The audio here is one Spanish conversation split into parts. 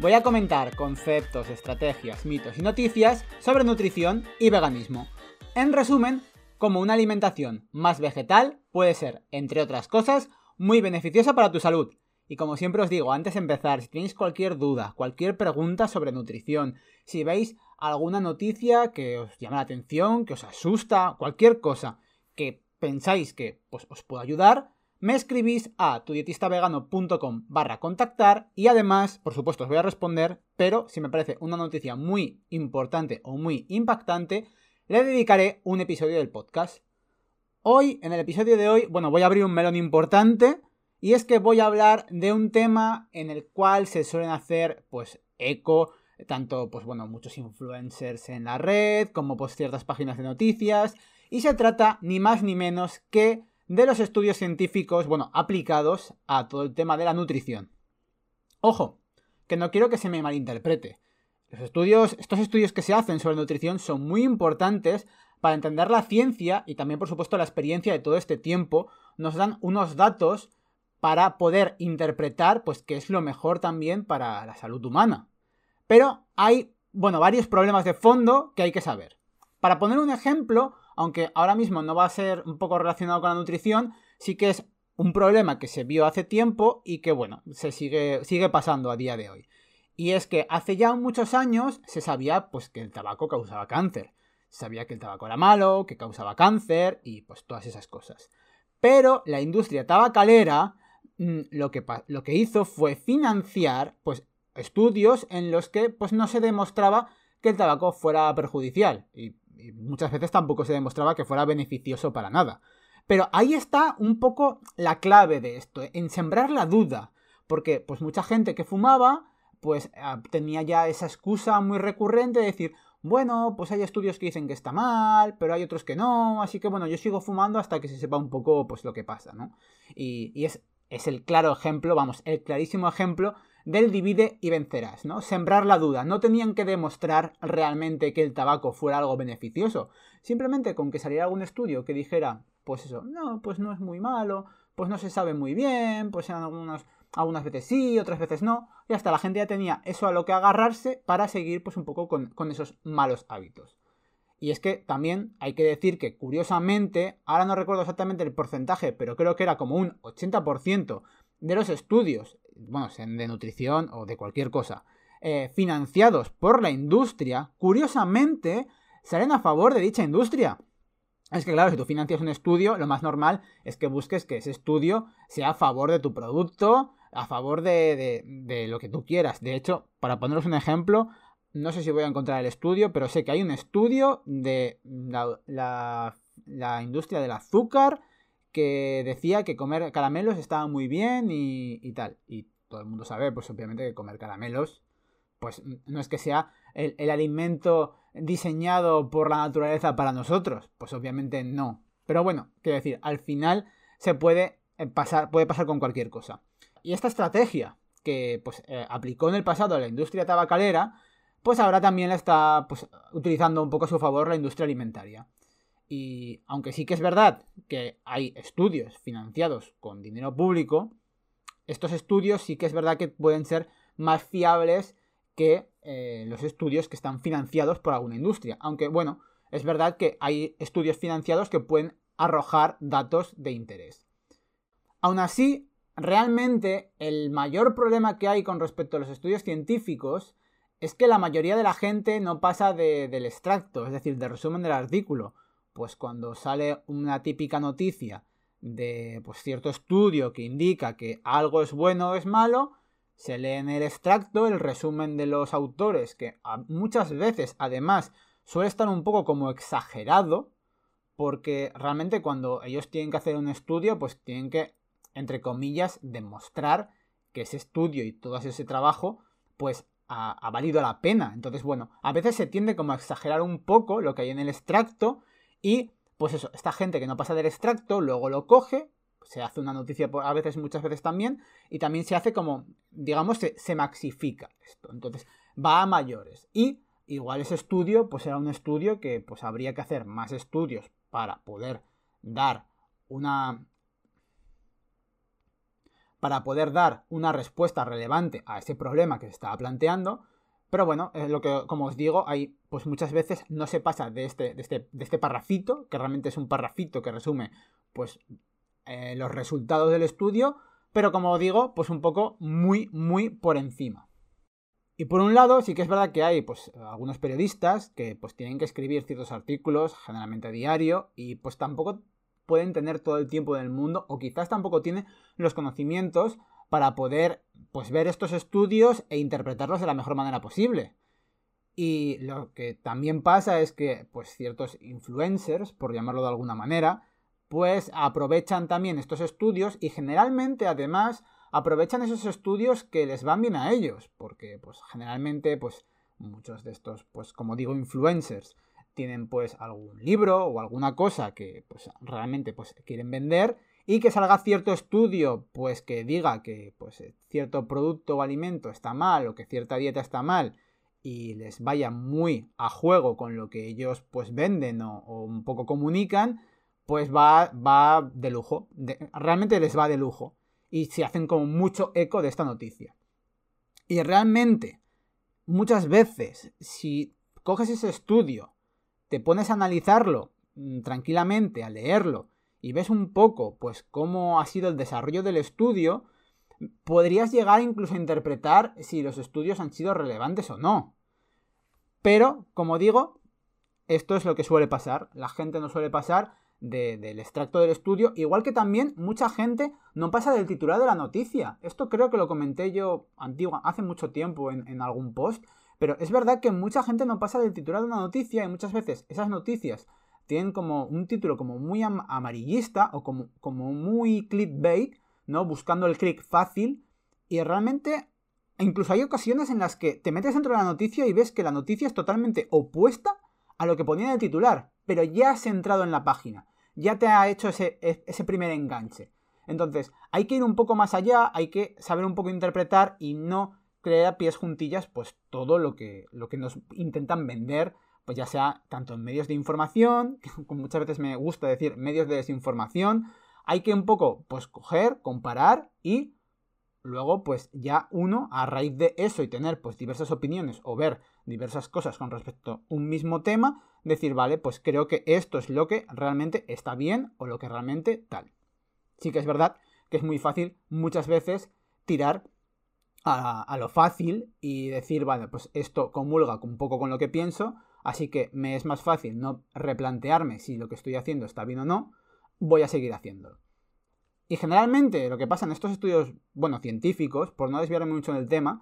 voy a comentar conceptos, estrategias, mitos y noticias sobre nutrición y veganismo. En resumen, como una alimentación más vegetal puede ser, entre otras cosas, muy beneficiosa para tu salud. Y como siempre os digo, antes de empezar, si tenéis cualquier duda, cualquier pregunta sobre nutrición, si veis alguna noticia que os llama la atención, que os asusta, cualquier cosa que pensáis que pues, os puedo ayudar, me escribís a tudietistavegano.com barra contactar y además, por supuesto, os voy a responder, pero si me parece una noticia muy importante o muy impactante, le dedicaré un episodio del podcast. Hoy, en el episodio de hoy, bueno, voy a abrir un melón importante y es que voy a hablar de un tema en el cual se suelen hacer, pues, eco, tanto, pues bueno, muchos influencers en la red, como pues ciertas páginas de noticias, y se trata ni más ni menos que de los estudios científicos, bueno, aplicados a todo el tema de la nutrición. Ojo, que no quiero que se me malinterprete. Los estudios, estos estudios que se hacen sobre nutrición son muy importantes para entender la ciencia y también, por supuesto, la experiencia de todo este tiempo. Nos dan unos datos para poder interpretar, pues, qué es lo mejor también para la salud humana. Pero hay, bueno, varios problemas de fondo que hay que saber. Para poner un ejemplo, aunque ahora mismo no va a ser un poco relacionado con la nutrición, sí que es un problema que se vio hace tiempo y que, bueno, se sigue, sigue pasando a día de hoy. Y es que hace ya muchos años se sabía pues que el tabaco causaba cáncer. Se sabía que el tabaco era malo, que causaba cáncer y pues todas esas cosas. Pero la industria tabacalera mm, lo que, lo que hizo fue financiar pues estudios en los que pues no se demostraba que el tabaco fuera perjudicial. Y y muchas veces tampoco se demostraba que fuera beneficioso para nada. Pero ahí está un poco la clave de esto, en sembrar la duda, porque pues mucha gente que fumaba pues ah, tenía ya esa excusa muy recurrente de decir, bueno, pues hay estudios que dicen que está mal, pero hay otros que no, así que bueno, yo sigo fumando hasta que se sepa un poco pues lo que pasa, ¿no? Y, y es, es el claro ejemplo, vamos, el clarísimo ejemplo del divide y vencerás, ¿no? Sembrar la duda. No tenían que demostrar realmente que el tabaco fuera algo beneficioso. Simplemente con que saliera algún estudio que dijera, pues eso, no, pues no es muy malo, pues no se sabe muy bien, pues en algunas, veces sí, otras veces no. Y hasta la gente ya tenía eso a lo que agarrarse para seguir pues un poco con esos malos hábitos. Y es que también hay que decir que curiosamente, ahora no recuerdo exactamente el porcentaje, pero creo que era como un 80% de los estudios, bueno, de nutrición o de cualquier cosa, eh, financiados por la industria, curiosamente salen a favor de dicha industria. Es que claro, si tú financias un estudio, lo más normal es que busques que ese estudio sea a favor de tu producto, a favor de, de, lo que tú quieras. De hecho, para poneros un ejemplo, no sé si voy a encontrar el estudio, pero sé que hay un estudio de la, la industria del azúcar que decía que comer caramelos estaba muy bien y, tal. Y todo el mundo sabe, pues obviamente que comer caramelos, pues no es que sea el, alimento diseñado por la naturaleza para nosotros, pues obviamente no. Pero bueno, quiero decir, al final se puede eh, pasar, puede pasar con cualquier cosa. Y esta estrategia que pues, eh, aplicó en el pasado la industria tabacalera, pues ahora también la está pues, utilizando un poco a su favor la industria alimentaria. Y aunque sí que es verdad que hay estudios financiados con dinero público, estos estudios sí que es verdad que pueden ser más fiables que eh, los estudios que están financiados por alguna industria. Aunque bueno, es verdad que hay estudios financiados que pueden arrojar datos de interés. Aún así, realmente el mayor problema que hay con respecto a los estudios científicos es que la mayoría de la gente no pasa del extracto, es decir, del resumen del artículo pues cuando sale una típica noticia de pues, cierto estudio que indica que algo es bueno o es malo, se lee en el extracto el resumen de los autores, que muchas veces además suele estar un poco como exagerado, porque realmente cuando ellos tienen que hacer un estudio, pues tienen que, entre comillas, demostrar que ese estudio y todo ese trabajo, pues ha, valido la pena. Entonces, bueno, a veces se tiende como a exagerar un poco lo que hay en el extracto y, pues eso, esta gente que no pasa del extracto luego lo coge, se hace una noticia a veces, muchas veces también, y también se hace como, digamos, se, se maxifica esto. Entonces, va a mayores. Y igual ese estudio, pues era un estudio que pues habría que hacer más estudios para poder dar una para poder dar una respuesta relevante a ese problema que se estaba planteando. Pero bueno, es lo que, como os digo, hay, pues muchas veces no se pasa de este, de este, de este parrafito, que realmente es un parrafito que resume, pues, eh, los resultados del estudio, pero como digo, pues un poco muy, muy por encima. Y por un lado, sí que es verdad que hay, pues, algunos periodistas que, pues, tienen que escribir ciertos artículos, generalmente a diario, y pues tampoco pueden tener todo el tiempo del mundo o quizás tampoco tienen los conocimientos para poder pues ver estos estudios e interpretarlos de la mejor manera posible. Y lo que también pasa es que pues ciertos influencers, por llamarlo de alguna manera, pues aprovechan también estos estudios y generalmente además aprovechan esos estudios que les van bien a ellos, porque pues generalmente pues muchos de estos pues como digo influencers tienen pues algún libro o alguna cosa que pues realmente pues quieren vender y que salga cierto estudio pues que diga que pues cierto producto o alimento está mal o que cierta dieta está mal y les vaya muy a juego con lo que ellos pues venden o, un poco comunican pues va, va de lujo realmente les va de lujo. Y se hacen como mucho eco de esta noticia. Y realmente muchas veces si coges ese estudio te pones a analizarlo mm, tranquilamente, a leerlo, y ves un poco, pues, cómo ha sido el desarrollo del estudio, podrías llegar incluso a interpretar si los estudios han sido relevantes o no. Pero, como digo, esto es lo que suele pasar. La gente no suele pasar del extracto del estudio, igual que también mucha gente no pasa del titular de la noticia. Esto creo que lo comenté yo hace mucho tiempo en algún post, pero es verdad que mucha gente no pasa del titular de una noticia y muchas veces esas noticias tienen como un título como muy amarillista o como, como muy clickbait, ¿no? Buscando el click fácil y realmente incluso hay ocasiones en las que te metes dentro de la noticia y ves que la noticia es totalmente opuesta a lo que ponía en el titular, pero ya has entrado en la página, ya te ha hecho ese, e, ese primer enganche. Entonces, hay que ir un poco más allá, hay que saber un poco interpretar y no creer a pies juntillas pues todo lo que, lo que nos intentan vender, pues ya sea tanto en medios de información, como muchas veces me gusta decir medios de desinformación, hay que un poco pues coger, comparar y luego pues ya uno a raíz de eso y tener pues diversas opiniones o ver diversas cosas con respecto a un mismo tema, decir, vale, pues creo que esto es lo que realmente está bien o lo que realmente tal. Sí que es verdad que es muy fácil muchas veces tirar a, lo fácil y decir, vale, pues esto comulga un poco con lo que pienso, así que me es más fácil no replantearme si lo que estoy haciendo está bien o no, voy a seguir haciéndolo. Y generalmente lo que pasa en estos estudios, bueno, científicos, por no desviarme mucho en el tema,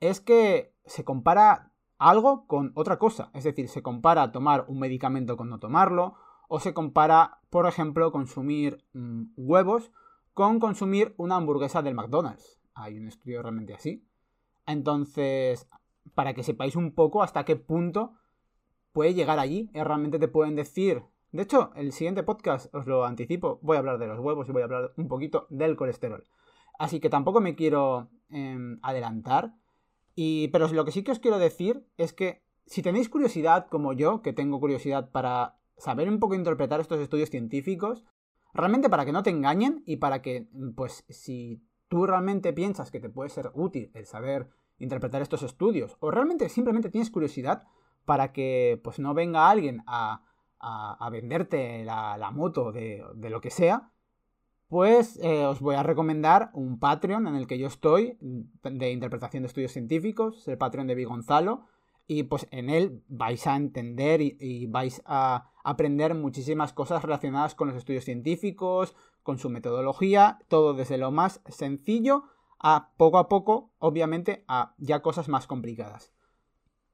es que se compara algo con otra cosa. Es decir, se compara tomar un medicamento con no tomarlo, o se compara, por ejemplo, consumir mm, huevos con consumir una hamburguesa del McDonald's hay un estudio realmente así. Entonces, para que sepáis un poco hasta qué punto puede llegar allí, eh, realmente te pueden decir... De hecho, el siguiente podcast, os lo anticipo, voy a hablar de los huevos y voy a hablar un poquito del colesterol. Así que tampoco me quiero em, adelantar. Y, pero lo que sí que os quiero decir es que si tenéis curiosidad como yo, que tengo curiosidad para saber un poco interpretar estos estudios científicos, realmente para que no te engañen y para que, pues, si tú realmente piensas que te puede ser útil el saber interpretar estos estudios o realmente simplemente tienes curiosidad para que pues no venga alguien a, venderte la, moto de, lo que sea, pues eh, os voy a recomendar un Patreon en el que yo estoy de interpretación de estudios científicos, el Patreon de Vi Gonzalo, y pues en él vais a entender y vais a aprender muchísimas cosas relacionadas con los estudios científicos, con su metodología, todo desde lo más sencillo a poco a poco, obviamente, a ya cosas más complicadas.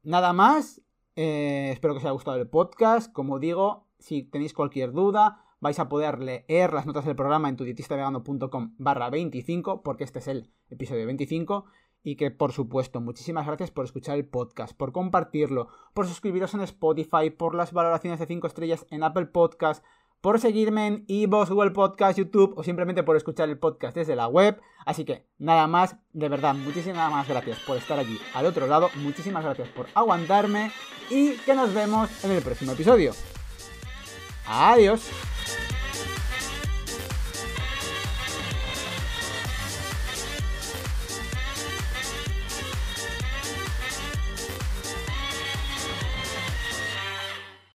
Nada más, eh, espero que os haya gustado el podcast. Como digo, si tenéis cualquier duda, vais a poder leer las notas del programa en tudietistavegano.com barra 25, porque este es el episodio 25. y que por supuesto, muchísimas gracias por escuchar el podcast, por compartirlo, por suscribiros en Spotify, por las valoraciones de 5 estrellas en Apple Podcast, por seguirme en iVoox, Google Podcast, YouTube o simplemente por escuchar el podcast desde la web. Así que nada más, de verdad, muchísimas gracias por estar allí al otro lado, muchísimas gracias por aguantarme y que nos vemos en el próximo episodio. Adiós.